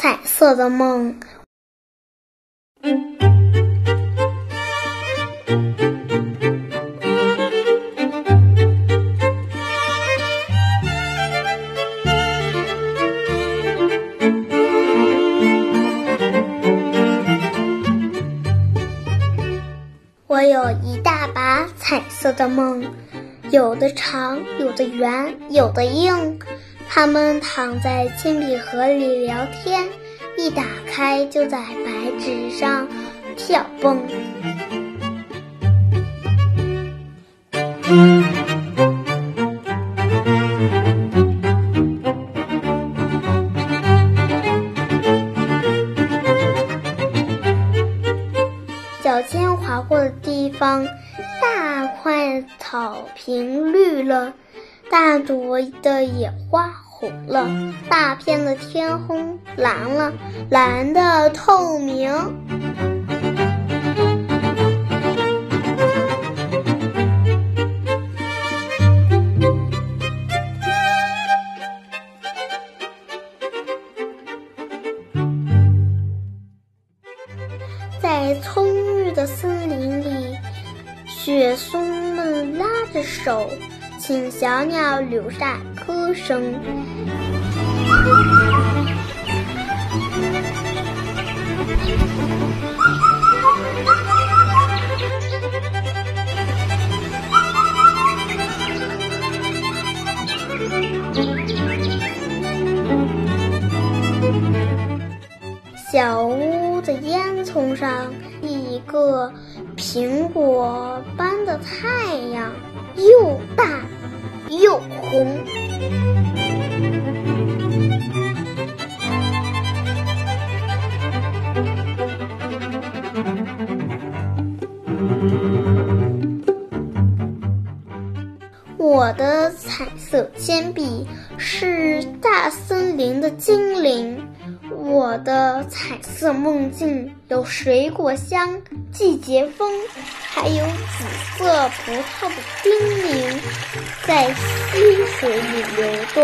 彩色的梦。我有一大把彩色的梦，有的长，有的圆，有的硬。他们躺在铅笔盒里聊天，一打开就在白纸上跳蹦。脚尖划过的地方，大块草坪绿了，大朵的野花红了，大片的天空蓝了，蓝的透明。在葱郁的森林里，雪松们拉着手，请小鸟留下歌声。小屋的烟囱上，一个苹果般的太阳又大又红。我的彩色铅笔是大森林的精灵。的彩色梦境有水果香、季节风，还有紫色葡萄的叮咛，在溪水里流动。